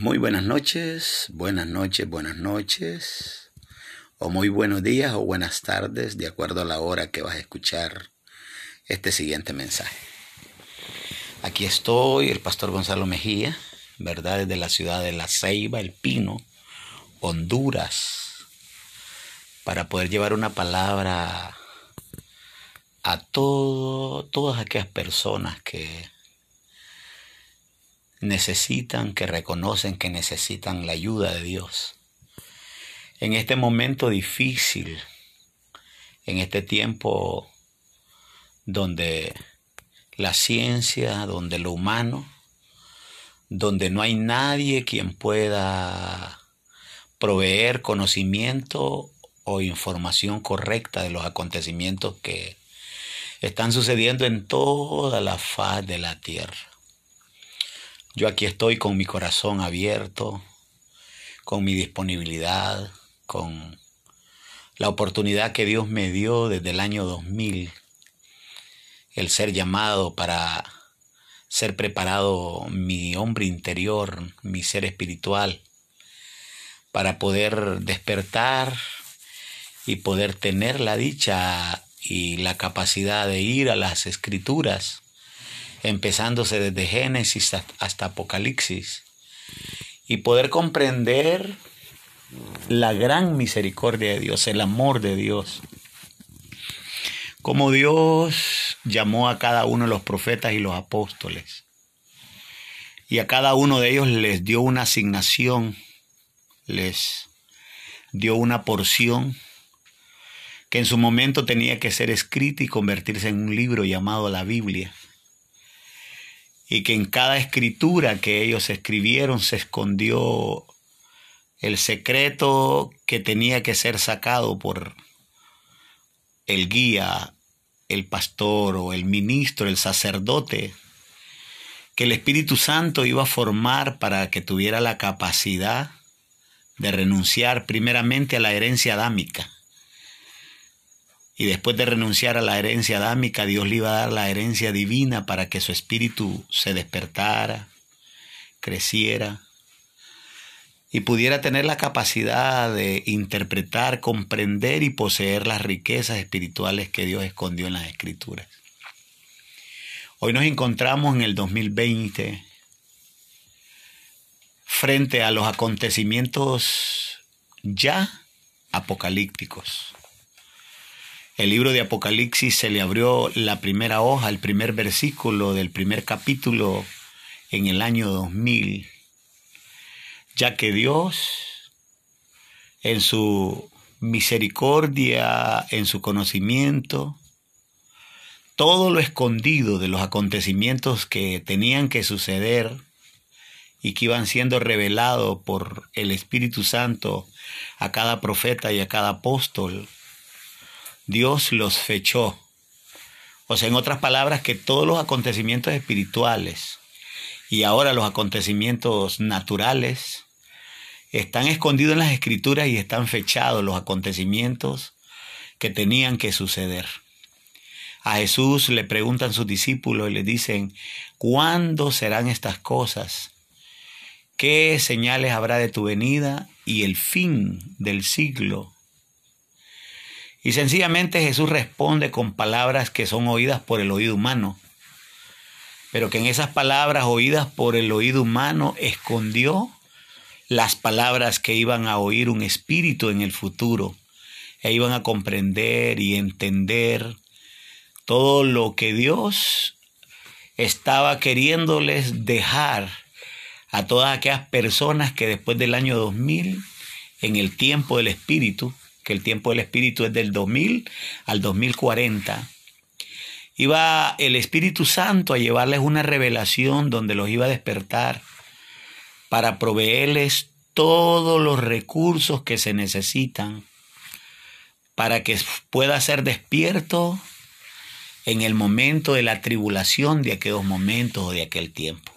Muy buenas noches, buenas noches, buenas noches, o muy buenos días o buenas tardes, de acuerdo a la hora que vas a escuchar este siguiente mensaje. Aquí estoy, el pastor Gonzalo Mejía, ¿verdad? Desde la ciudad de La Ceiba, El Pino, Honduras, para poder llevar una palabra a todo, todas aquellas personas que necesitan, que reconocen que necesitan la ayuda de Dios. En este momento difícil, en este tiempo donde la ciencia, donde lo humano, donde no hay nadie quien pueda proveer conocimiento o información correcta de los acontecimientos que están sucediendo en toda la faz de la tierra. Yo aquí estoy con mi corazón abierto, con mi disponibilidad, con la oportunidad que Dios me dio desde el año 2000, el ser llamado para ser preparado mi hombre interior, mi ser espiritual, para poder despertar y poder tener la dicha y la capacidad de ir a las escrituras empezándose desde Génesis hasta Apocalipsis, y poder comprender la gran misericordia de Dios, el amor de Dios. Como Dios llamó a cada uno de los profetas y los apóstoles. Y a cada uno de ellos les dio una asignación, les dio una porción que en su momento tenía que ser escrita y convertirse en un libro llamado la Biblia y que en cada escritura que ellos escribieron se escondió el secreto que tenía que ser sacado por el guía, el pastor o el ministro, el sacerdote, que el Espíritu Santo iba a formar para que tuviera la capacidad de renunciar primeramente a la herencia adámica y después de renunciar a la herencia adámica, Dios le iba a dar la herencia divina para que su espíritu se despertara, creciera y pudiera tener la capacidad de interpretar, comprender y poseer las riquezas espirituales que Dios escondió en las escrituras. Hoy nos encontramos en el 2020 frente a los acontecimientos ya apocalípticos. El libro de Apocalipsis se le abrió la primera hoja, el primer versículo del primer capítulo en el año 2000, ya que Dios, en su misericordia, en su conocimiento, todo lo escondido de los acontecimientos que tenían que suceder y que iban siendo revelados por el Espíritu Santo a cada profeta y a cada apóstol, Dios los fechó. O sea, en otras palabras, que todos los acontecimientos espirituales y ahora los acontecimientos naturales están escondidos en las escrituras y están fechados los acontecimientos que tenían que suceder. A Jesús le preguntan sus discípulos y le dicen, ¿cuándo serán estas cosas? ¿Qué señales habrá de tu venida y el fin del siglo? Y sencillamente Jesús responde con palabras que son oídas por el oído humano, pero que en esas palabras oídas por el oído humano escondió las palabras que iban a oír un espíritu en el futuro, e iban a comprender y entender todo lo que Dios estaba queriéndoles dejar a todas aquellas personas que después del año 2000, en el tiempo del Espíritu, que el tiempo del Espíritu es del 2000 al 2040, iba el Espíritu Santo a llevarles una revelación donde los iba a despertar para proveerles todos los recursos que se necesitan para que pueda ser despierto en el momento de la tribulación de aquellos momentos o de aquel tiempo.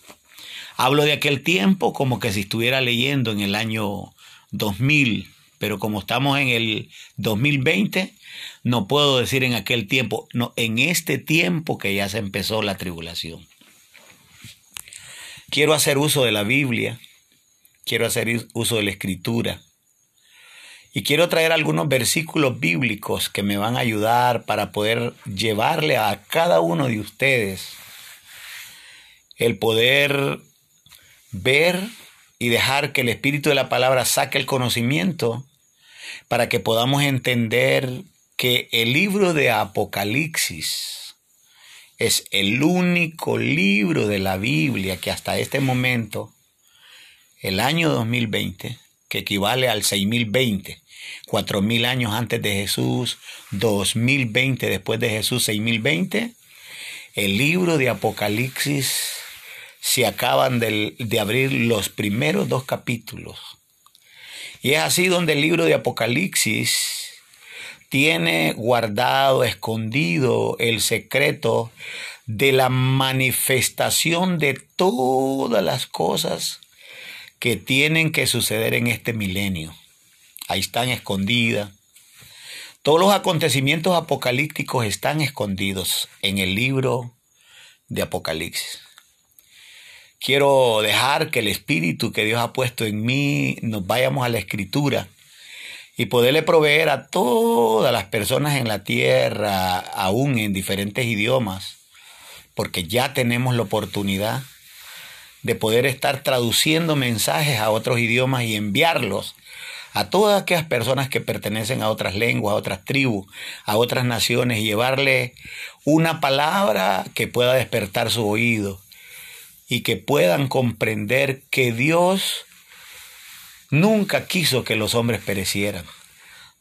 Hablo de aquel tiempo como que si estuviera leyendo en el año 2000 pero como estamos en el 2020, no puedo decir en aquel tiempo, no, en este tiempo que ya se empezó la tribulación. Quiero hacer uso de la Biblia quiero hacer uso de la escritura. Y quiero traer algunos versículos bíblicos que me van a ayudar para poder llevarle a cada uno de ustedes el poder ver y dejar que el espíritu de la palabra saque el conocimiento para que podamos entender que el libro de Apocalipsis es el único libro de la Biblia que hasta este momento, el año 2020, que equivale al 6020, 4000 años antes de Jesús, 2020 después de Jesús, 6020, el libro de Apocalipsis se acaban de, de abrir los primeros dos capítulos. Y es así donde el libro de Apocalipsis tiene guardado, escondido el secreto de la manifestación de todas las cosas que tienen que suceder en este milenio. Ahí están escondidas. Todos los acontecimientos apocalípticos están escondidos en el libro de Apocalipsis. Quiero dejar que el espíritu que Dios ha puesto en mí nos vayamos a la escritura y poderle proveer a todas las personas en la tierra, aún en diferentes idiomas, porque ya tenemos la oportunidad de poder estar traduciendo mensajes a otros idiomas y enviarlos a todas aquellas personas que pertenecen a otras lenguas, a otras tribus, a otras naciones, y llevarle una palabra que pueda despertar su oído, y que puedan comprender que Dios nunca quiso que los hombres perecieran.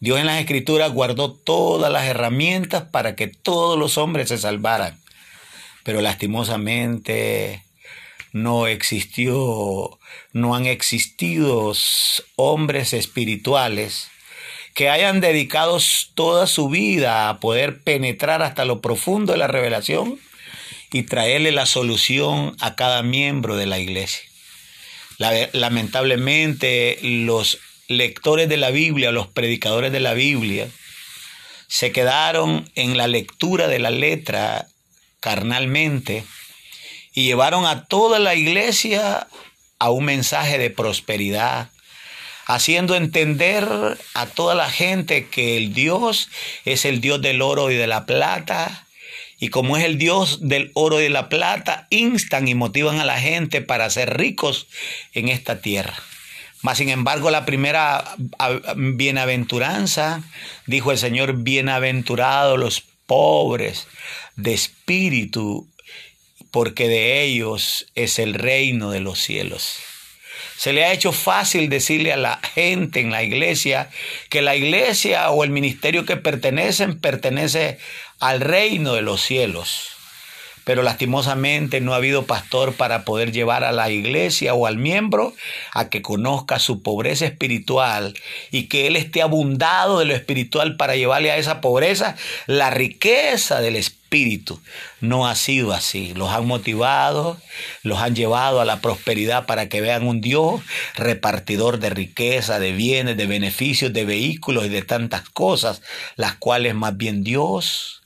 Dios en las escrituras guardó todas las herramientas para que todos los hombres se salvaran. Pero lastimosamente no existió, no han existido hombres espirituales que hayan dedicado toda su vida a poder penetrar hasta lo profundo de la revelación y traerle la solución a cada miembro de la iglesia. Lamentablemente, los lectores de la Biblia, los predicadores de la Biblia, se quedaron en la lectura de la letra carnalmente y llevaron a toda la iglesia a un mensaje de prosperidad, haciendo entender a toda la gente que el Dios es el Dios del oro y de la plata, y como es el Dios del oro y de la plata, instan y motivan a la gente para ser ricos en esta tierra. Mas, sin embargo, la primera bienaventuranza, dijo el Señor, bienaventurados los pobres de espíritu, porque de ellos es el reino de los cielos. Se le ha hecho fácil decirle a la gente en la iglesia que la iglesia o el ministerio que pertenecen pertenece al reino de los cielos. Pero lastimosamente no ha habido pastor para poder llevar a la iglesia o al miembro a que conozca su pobreza espiritual y que él esté abundado de lo espiritual para llevarle a esa pobreza la riqueza del espíritu. No ha sido así. Los han motivado, los han llevado a la prosperidad para que vean un Dios repartidor de riqueza, de bienes, de beneficios, de vehículos y de tantas cosas, las cuales más bien Dios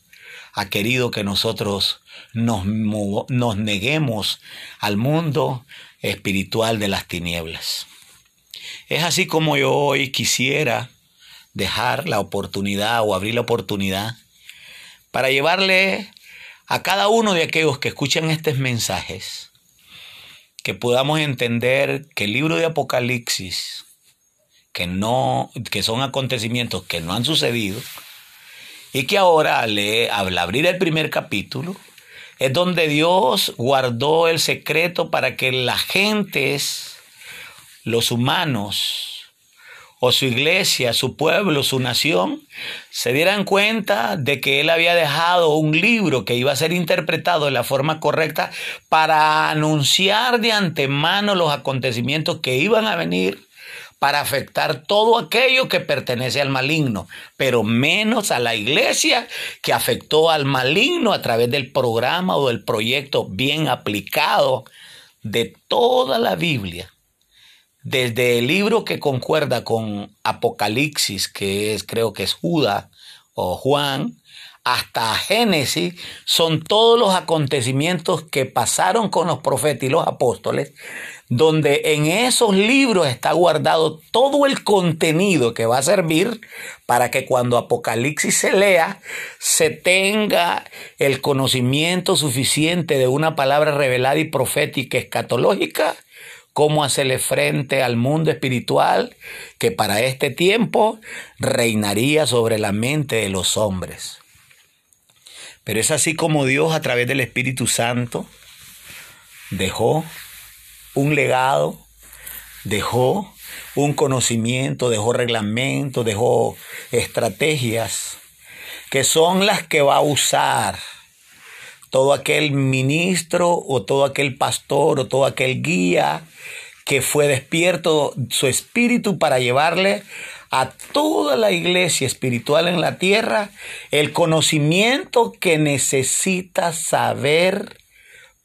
ha querido que nosotros nos, neguemos al mundo espiritual de las tinieblas. Es así como yo hoy quisiera dejar la oportunidad o abrir la oportunidad para llevarle a cada uno de aquellos que escuchan estos mensajes que podamos entender que el libro de Apocalipsis que no que son acontecimientos que no han sucedido y que ahora al abrir el primer capítulo es donde Dios guardó el secreto para que las gentes, los humanos, o su iglesia, su pueblo, su nación, se dieran cuenta de que Él había dejado un libro que iba a ser interpretado de la forma correcta para anunciar de antemano los acontecimientos que iban a venir para afectar todo aquello que pertenece al maligno, pero menos a la iglesia que afectó al maligno a través del programa o del proyecto bien aplicado de toda la Biblia. Desde el libro que concuerda con Apocalipsis, que es creo que es Judas o Juan, hasta Génesis son todos los acontecimientos que pasaron con los profetas y los apóstoles, donde en esos libros está guardado todo el contenido que va a servir para que cuando Apocalipsis se lea, se tenga el conocimiento suficiente de una palabra revelada y profética escatológica cómo hacerle frente al mundo espiritual que para este tiempo reinaría sobre la mente de los hombres. Pero es así como Dios a través del Espíritu Santo dejó un legado, dejó un conocimiento, dejó reglamentos, dejó estrategias que son las que va a usar todo aquel ministro o todo aquel pastor o todo aquel guía que fue despierto su espíritu para llevarle a toda la iglesia espiritual en la tierra el conocimiento que necesita saber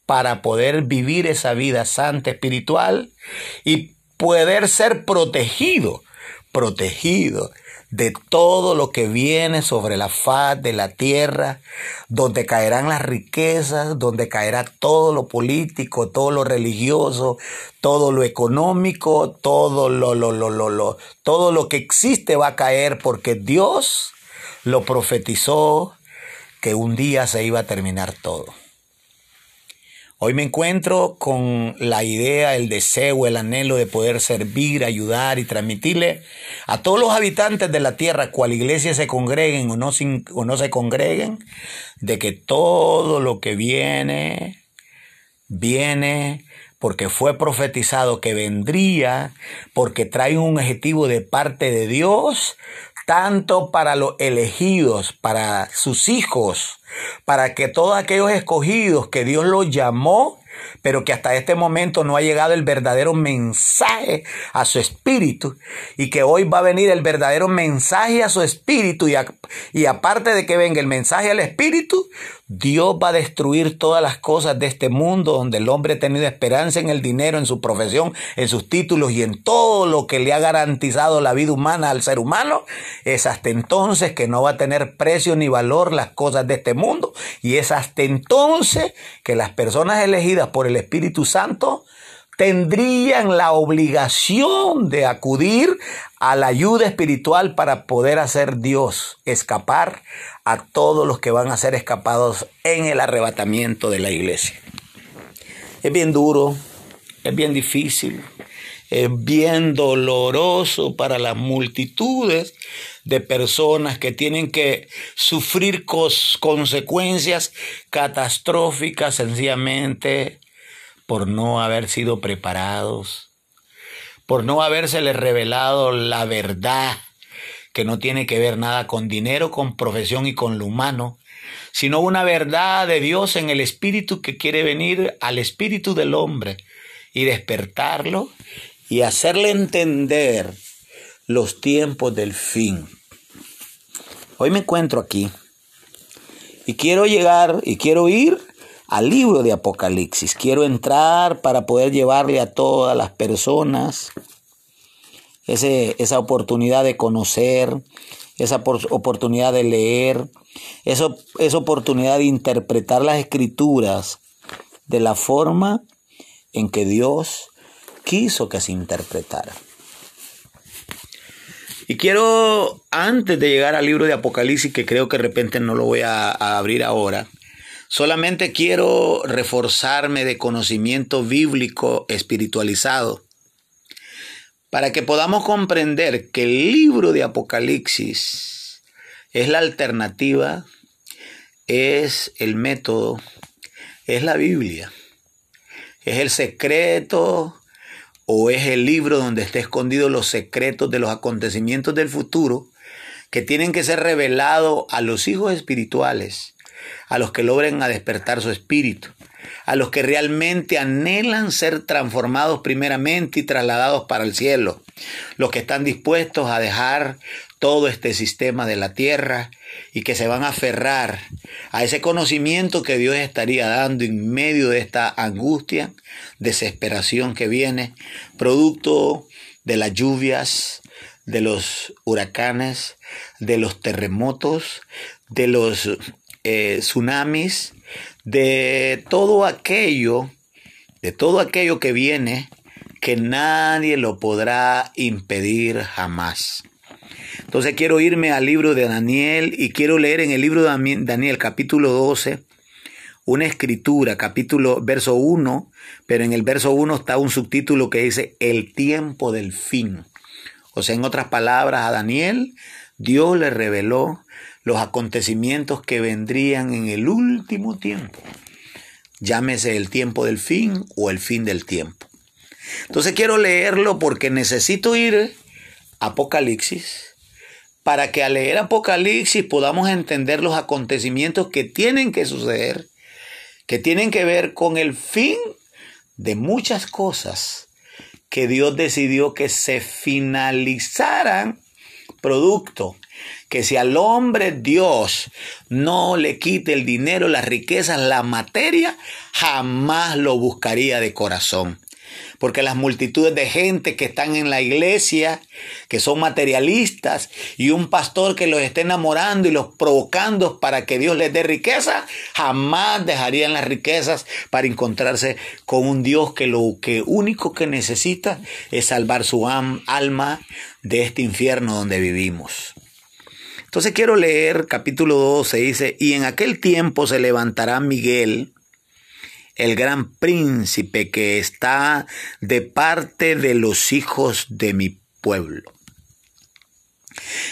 para poder vivir esa vida santa espiritual y poder ser protegido, protegido de todo lo que viene sobre la faz de la tierra, donde caerán las riquezas, donde caerá todo lo político, todo lo religioso, todo lo económico, todo lo, lo, lo, lo, lo todo lo que existe va a caer porque Dios lo profetizó que un día se iba a terminar todo. Hoy me encuentro con la idea, el deseo, el anhelo de poder servir, ayudar y transmitirle a todos los habitantes de la tierra, cual iglesia se congreguen o no, se congreguen, de que todo lo que viene, viene porque fue profetizado que vendría, porque trae un objetivo de parte de Dios, tanto para los elegidos, para sus hijos, para que todos aquellos escogidos que Dios los llamó, pero que hasta este momento no ha llegado el verdadero mensaje a su espíritu y que hoy va a venir el verdadero mensaje a su espíritu y, y aparte de que venga el mensaje al espíritu, Dios va a destruir todas las cosas de este mundo donde el hombre ha tenido esperanza en el dinero, en su profesión, en sus títulos y en todo lo que le ha garantizado la vida humana al ser humano. Es hasta entonces que no va a tener precio ni valor las cosas de este mundo. Y es hasta entonces que las personas elegidas por el Espíritu Santo tendrían la obligación de acudir a la ayuda espiritual para poder hacer Dios escapar a todos los que van a ser escapados en el arrebatamiento de la iglesia. Es bien duro, es bien difícil, es bien doloroso para las multitudes de personas que tienen que sufrir consecuencias catastróficas sencillamente por no haber sido preparados, por no habérsele revelado la verdad que no tiene que ver nada con dinero, con profesión y con lo humano, sino una verdad de Dios en el espíritu que quiere venir al espíritu del hombre y despertarlo y hacerle entender los tiempos del fin. Hoy me encuentro aquí y quiero llegar y quiero ir al libro de Apocalipsis. Quiero entrar para poder llevarle a todas las personas esa oportunidad de conocer, esa oportunidad de leer, esa, esa oportunidad de interpretar las escrituras de la forma en que Dios quiso que se interpretara. Y quiero, antes de llegar al libro de Apocalipsis, que creo que de repente no lo voy a abrir ahora, solamente quiero reforzarme de conocimiento bíblico espiritualizado para que podamos comprender que el libro de Apocalipsis es la alternativa, es el método, es la Biblia, es el secreto o es el libro donde está escondido los secretos de los acontecimientos del futuro que tienen que ser revelados a los hijos espirituales, a los que logren a despertar su espíritu, a los que realmente anhelan ser transformados primeramente y trasladados para el cielo, los que están dispuestos a dejar todo este sistema de la tierra y que se van a aferrar a ese conocimiento que Dios estaría dando en medio de esta angustia, desesperación que viene, producto de las lluvias, de los huracanes, de los terremotos, de los eh, tsunamis, de todo aquello, de todo aquello que viene, que nadie lo podrá impedir jamás. Entonces quiero irme al libro de Daniel y quiero leer en el libro de Daniel capítulo 12 una escritura, capítulo, verso 1, pero en el verso 1 está un subtítulo que dice el tiempo del fin. O sea, en otras palabras, a Daniel Dios le reveló los acontecimientos que vendrían en el último tiempo. Llámese el tiempo del fin o el fin del tiempo. Entonces quiero leerlo porque necesito ir a Apocalipsis para que al leer Apocalipsis podamos entender los acontecimientos que tienen que suceder que tienen que ver con el fin de muchas cosas que Dios decidió que se finalizaran producto que si al hombre Dios no le quite el dinero, las riquezas, la materia, jamás lo buscaría de corazón porque las multitudes de gente que están en la iglesia, que son materialistas, y un pastor que los esté enamorando y los provocando para que Dios les dé riqueza, jamás dejarían las riquezas para encontrarse con un Dios que lo que único que necesita es salvar su alma de este infierno donde vivimos. Entonces quiero leer capítulo 12, dice, y en aquel tiempo se levantará Miguel, el gran príncipe que está de parte de los hijos de mi pueblo.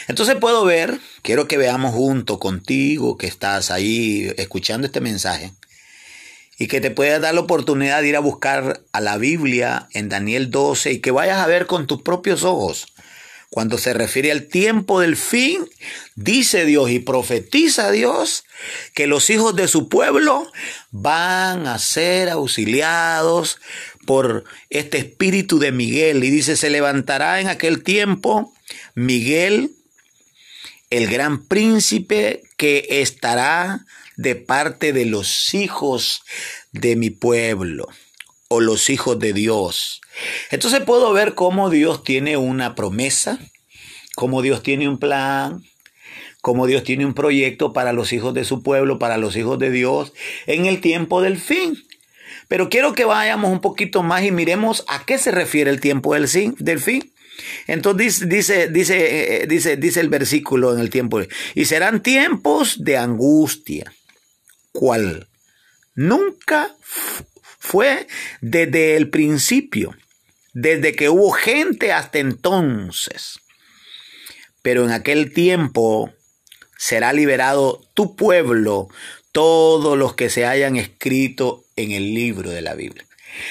Entonces puedo ver, quiero que veamos junto contigo que estás ahí escuchando este mensaje y que te puedas dar la oportunidad de ir a buscar a la Biblia en Daniel 12 y que vayas a ver con tus propios ojos cuando se refiere al tiempo del fin, dice Dios y profetiza Dios que los hijos de su pueblo van a ser auxiliados por este espíritu de Miguel. Y dice, se levantará en aquel tiempo Miguel, el gran príncipe que estará de parte de los hijos de mi pueblo o los hijos de Dios. Entonces puedo ver cómo Dios tiene una promesa, cómo Dios tiene un plan, cómo Dios tiene un proyecto para los hijos de su pueblo, para los hijos de Dios, en el tiempo del fin. Pero quiero que vayamos un poquito más y miremos a qué se refiere el tiempo del, del fin. Entonces dice, dice, dice, dice el versículo en el tiempo. Y serán tiempos de angustia, cual nunca fue desde el principio, desde que hubo gente hasta entonces. Pero en aquel tiempo será liberado tu pueblo, todos los que se hayan escrito en el libro de la Biblia.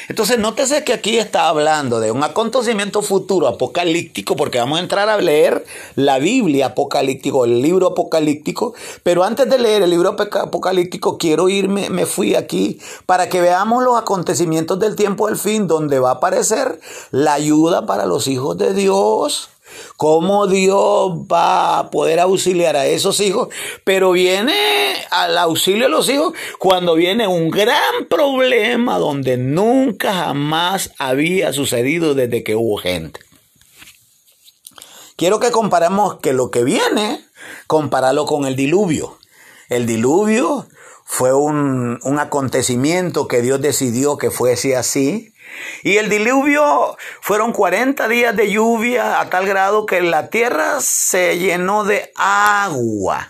Entonces, nótese que aquí está hablando de un acontecimiento futuro apocalíptico, porque vamos a entrar a leer la Biblia apocalíptico, el libro apocalíptico, pero antes de leer el libro apocalíptico, quiero irme, me fui aquí para que veamos los acontecimientos del tiempo del fin, donde va a aparecer la ayuda para los hijos de Dios cómo Dios va a poder auxiliar a esos hijos, pero viene al auxilio de los hijos cuando viene un gran problema donde nunca jamás había sucedido desde que hubo gente. Quiero que comparemos que lo que viene, compararlo con el diluvio. El diluvio fue un, un acontecimiento que Dios decidió que fuese así y el diluvio fueron 40 días de lluvia a tal grado que la tierra se llenó de agua.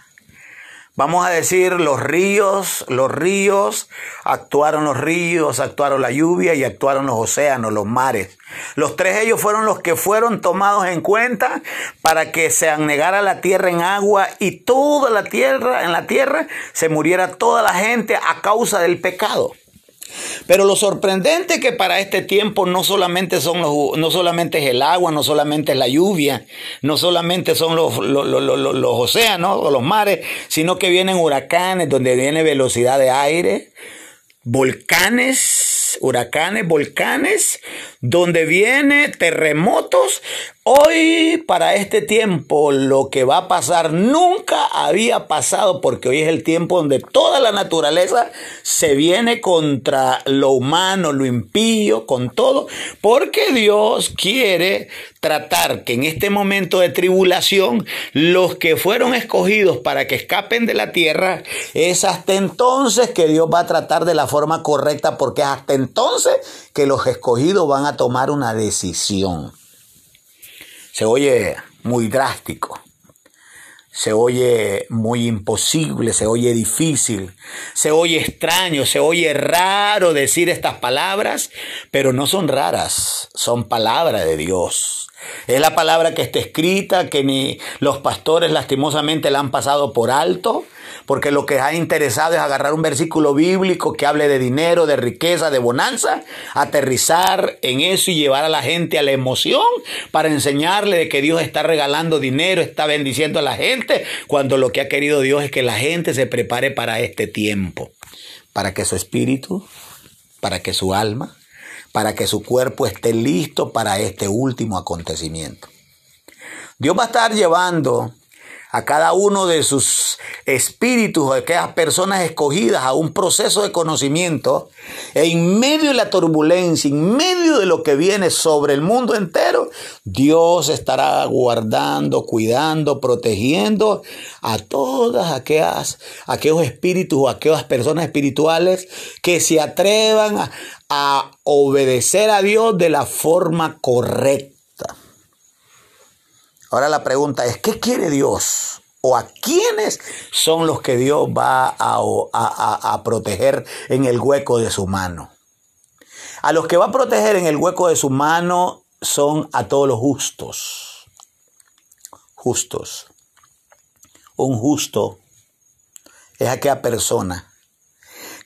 Vamos a decir los ríos, los ríos, actuaron los ríos, actuaron la lluvia y actuaron los océanos, los mares. Los tres ellos fueron los que fueron tomados en cuenta para que se anegara la tierra en agua y toda la tierra, en la tierra, se muriera toda la gente a causa del pecado. Pero lo sorprendente que para este tiempo no solamente son los, no solamente es el agua, no solamente es la lluvia, no solamente son los, los, los océanos o los mares, sino que vienen huracanes donde viene velocidad de aire, volcanes, huracanes, volcanes, donde viene terremotos Hoy, para este tiempo, lo que va a pasar nunca había pasado porque hoy es el tiempo donde toda la naturaleza se viene contra lo humano, lo impío, con todo, porque Dios quiere tratar que en este momento de tribulación los que fueron escogidos para que escapen de la tierra es hasta entonces que Dios va a tratar de la forma correcta porque es hasta entonces que los escogidos van a tomar una decisión. Se oye muy drástico, se oye muy imposible, se oye difícil, se oye extraño, se oye raro decir estas palabras, pero no son raras, son palabras de Dios. Es la palabra que está escrita, que ni los pastores lastimosamente la han pasado por alto, porque lo que ha interesado es agarrar un versículo bíblico que hable de dinero, de riqueza, de bonanza, aterrizar en eso y llevar a la gente a la emoción para enseñarle de que Dios está regalando dinero, está bendiciendo a la gente, cuando lo que ha querido Dios es que la gente se prepare para este tiempo, para que su espíritu, para que su alma, para que su cuerpo esté listo para este último acontecimiento. Dios va a estar llevando a cada uno de sus espíritus, a aquellas personas escogidas, a un proceso de conocimiento, en medio de la turbulencia, en medio de lo que viene sobre el mundo entero, Dios estará guardando, cuidando, protegiendo a todas aquellas, aquellos espíritus o aquellas personas espirituales que se atrevan a, a obedecer a Dios de la forma correcta. Ahora la pregunta es, ¿qué quiere Dios? ¿O a quiénes son los que Dios va a, proteger en el hueco de su mano? A los que va a proteger en el hueco de su mano son a todos los justos. Justos. Un justo es aquella persona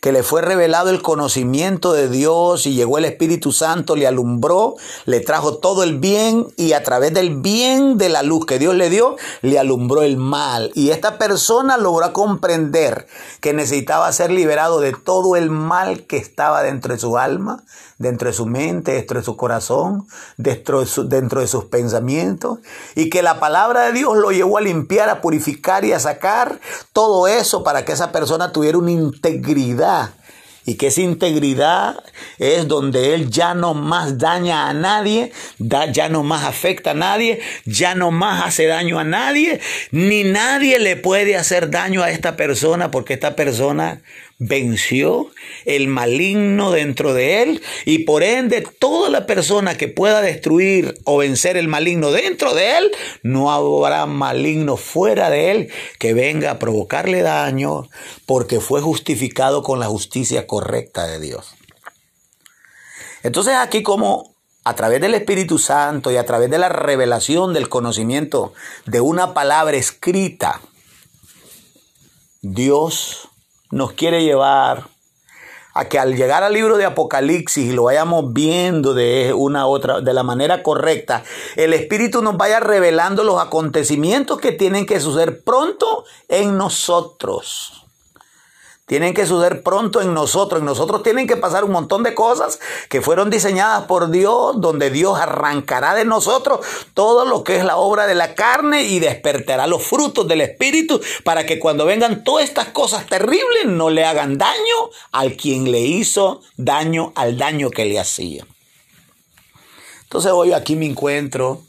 que le fue revelado el conocimiento de Dios y llegó el Espíritu Santo, le alumbró, le trajo todo el bien y a través del bien de la luz que Dios le dio, le alumbró el mal. Y esta persona logró comprender que necesitaba ser liberado de todo el mal que estaba dentro de su alma, dentro de su mente, dentro de su corazón, dentro de, sus pensamientos, y que la palabra de Dios lo llevó a limpiar, a purificar y a sacar todo eso para que esa persona tuviera una integridad. Y que esa integridad es donde él ya no más daña a nadie, ya no más afecta a nadie, ya no más hace daño a nadie, ni nadie le puede hacer daño a esta persona porque esta persona venció el maligno dentro de él y por ende toda la persona que pueda destruir o vencer el maligno dentro de él, no habrá maligno fuera de él que venga a provocarle daño porque fue justificado con la justicia correcta de Dios. Entonces aquí como a través del Espíritu Santo y a través de la revelación del conocimiento de una palabra escrita, Dios nos quiere llevar a que al llegar al libro de Apocalipsis y lo vayamos viendo de una otra, de la manera correcta, el Espíritu nos vaya revelando los acontecimientos que tienen que suceder pronto en nosotros tienen que suceder pronto en nosotros. En nosotros tienen que pasar un montón de cosas que fueron diseñadas por Dios, donde Dios arrancará de nosotros todo lo que es la obra de la carne y despertará los frutos del Espíritu para que cuando vengan todas estas cosas terribles no le hagan daño al quien le hizo daño al daño que le hacía. Entonces hoy aquí me encuentro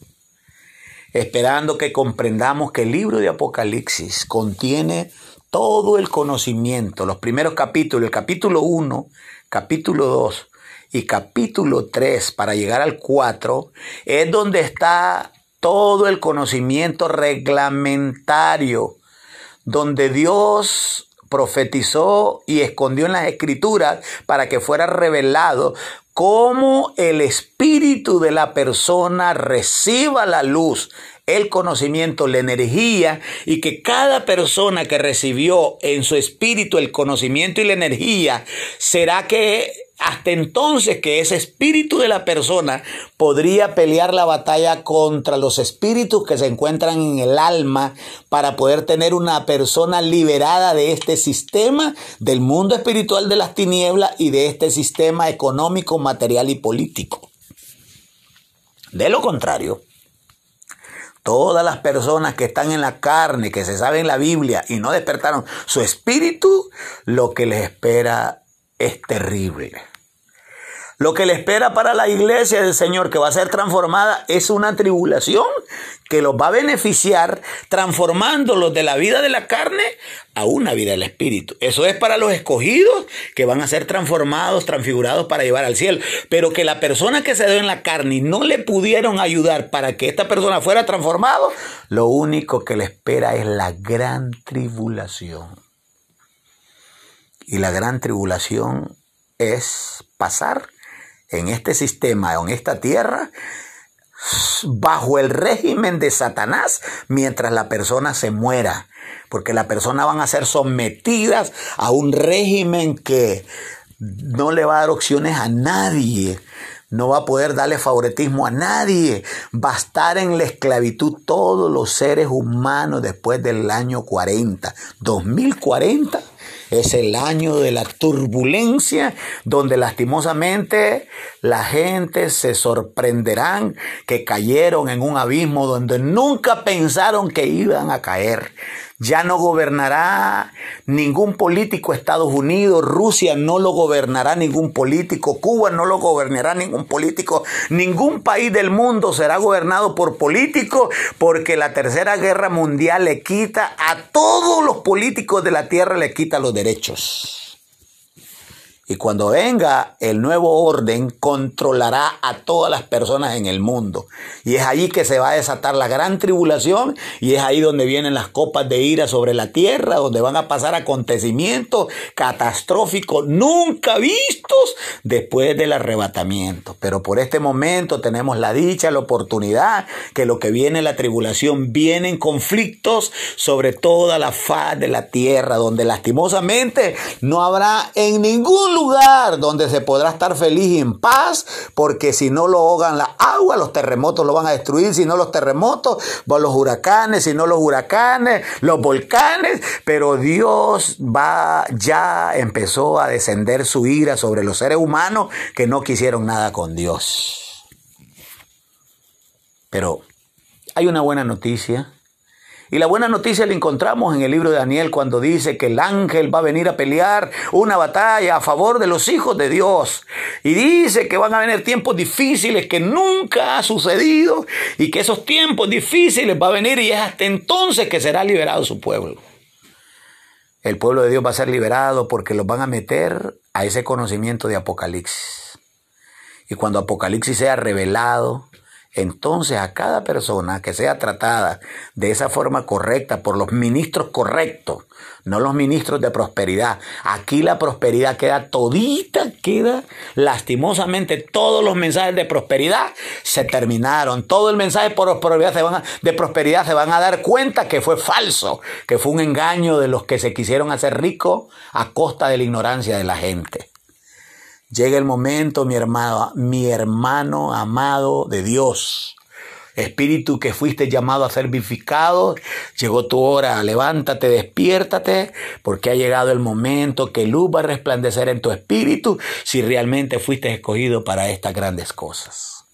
esperando que comprendamos que el libro de Apocalipsis contiene todo el conocimiento, los primeros capítulos, el capítulo 1, capítulo 2 y capítulo 3 para llegar al 4, es donde está todo el conocimiento reglamentario, donde Dios profetizó y escondió en las escrituras para que fuera revelado cómo el espíritu de la persona reciba la luz, el conocimiento, la energía y que cada persona que recibió en su espíritu el conocimiento y la energía será que hasta entonces que ese espíritu de la persona podría pelear la batalla contra los espíritus que se encuentran en el alma para poder tener una persona liberada de este sistema del mundo espiritual de las tinieblas y de este sistema económico, material y político. De lo contrario, Todas las personas que están en la carne, que se saben la Biblia y no despertaron su espíritu, lo que les espera es terrible. Lo que le espera para la iglesia del Señor que va a ser transformada es una tribulación que los va a beneficiar transformándolos de la vida de la carne a una vida del Espíritu. Eso es para los escogidos que van a ser transformados, transfigurados para llevar al cielo. Pero que la persona que se dio en la carne y no le pudieron ayudar para que esta persona fuera transformado, lo único que le espera es la gran tribulación. Y la gran tribulación es pasar en este sistema, en esta tierra, bajo el régimen de Satanás mientras la persona se muera, porque la persona van a ser sometidas a un régimen que no le va a dar opciones a nadie, no va a poder darle favoritismo a nadie, va a estar en la esclavitud todos los seres humanos después del año 40, 2040 es el año de la turbulencia, donde lastimosamente la gente se sorprenderán que cayeron en un abismo donde nunca pensaron que iban a caer. Ya no gobernará ningún político Estados Unidos, Rusia no lo gobernará ningún político, Cuba no lo gobernará ningún político, ningún país del mundo será gobernado por políticos porque la tercera guerra mundial le quita a todos los políticos de la tierra, le quita los derechos. Y cuando venga el nuevo orden, controlará a todas las personas en el mundo. Y es allí que se va a desatar la gran tribulación y es ahí donde vienen las copas de ira sobre la tierra, donde van a pasar acontecimientos catastróficos nunca vistos después del arrebatamiento. Pero por este momento tenemos la dicha, la oportunidad, que lo que viene la tribulación, vienen conflictos sobre toda la faz de la tierra, donde lastimosamente no habrá en ningún lugar donde se podrá estar feliz y en paz, porque si no lo ahogan la agua, los terremotos lo van a destruir, si no los terremotos, los huracanes, si no los huracanes, los volcanes, pero Dios va, ya empezó a descender su ira sobre los seres humanos que no quisieron nada con Dios. Pero hay una buena noticia y la buena noticia la encontramos en el libro de Daniel cuando dice que el ángel va a venir a pelear una batalla a favor de los hijos de Dios. Y dice que van a venir tiempos difíciles que nunca ha sucedido y que esos tiempos difíciles va a venir y es hasta entonces que será liberado su pueblo. El pueblo de Dios va a ser liberado porque los van a meter a ese conocimiento de Apocalipsis. Y cuando Apocalipsis sea revelado, entonces a cada persona que sea tratada de esa forma correcta por los ministros correctos, no los ministros de prosperidad. Aquí la prosperidad queda todita, queda lastimosamente todos los mensajes de prosperidad se terminaron. Todo el mensaje de prosperidad se van a, de prosperidad se van a dar cuenta que fue falso, que fue un engaño de los que se quisieron hacer ricos a costa de la ignorancia de la gente. Llega el momento, mi hermano, mi hermano amado de Dios. Espíritu que fuiste llamado a ser vivificado, llegó tu hora, levántate, despiértate, porque ha llegado el momento que luz va a resplandecer en tu espíritu si realmente fuiste escogido para estas grandes cosas.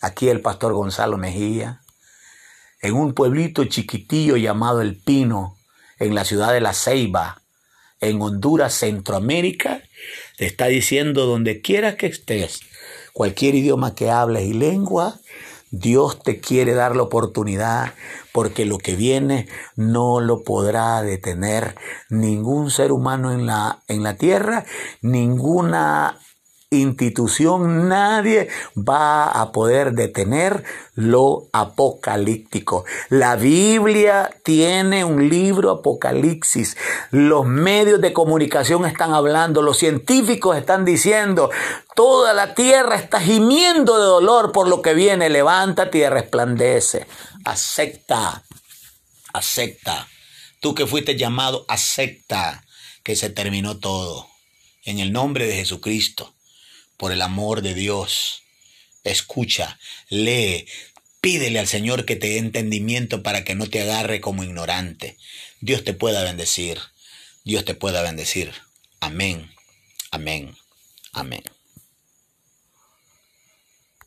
Aquí el pastor Gonzalo Mejía, en un pueblito chiquitillo llamado El Pino, en la ciudad de La Ceiba, en Honduras, Centroamérica, te está diciendo donde quiera que estés, cualquier idioma que hables y lengua, Dios te quiere dar la oportunidad porque lo que viene no lo podrá detener ningún ser humano en la, en la tierra, ninguna institución, nadie va a poder detener lo apocalíptico. La Biblia tiene un libro apocalipsis. Los medios de comunicación están hablando, los científicos están diciendo, toda la tierra está gimiendo de dolor por lo que viene. Levántate y resplandece. Acepta, acepta. Tú que fuiste llamado, acepta que se terminó todo. En el nombre de Jesucristo por el amor de Dios. Escucha, lee, pídele al Señor que te dé entendimiento para que no te agarre como ignorante. Dios te pueda bendecir. Dios te pueda bendecir. Amén. Amén. Amén.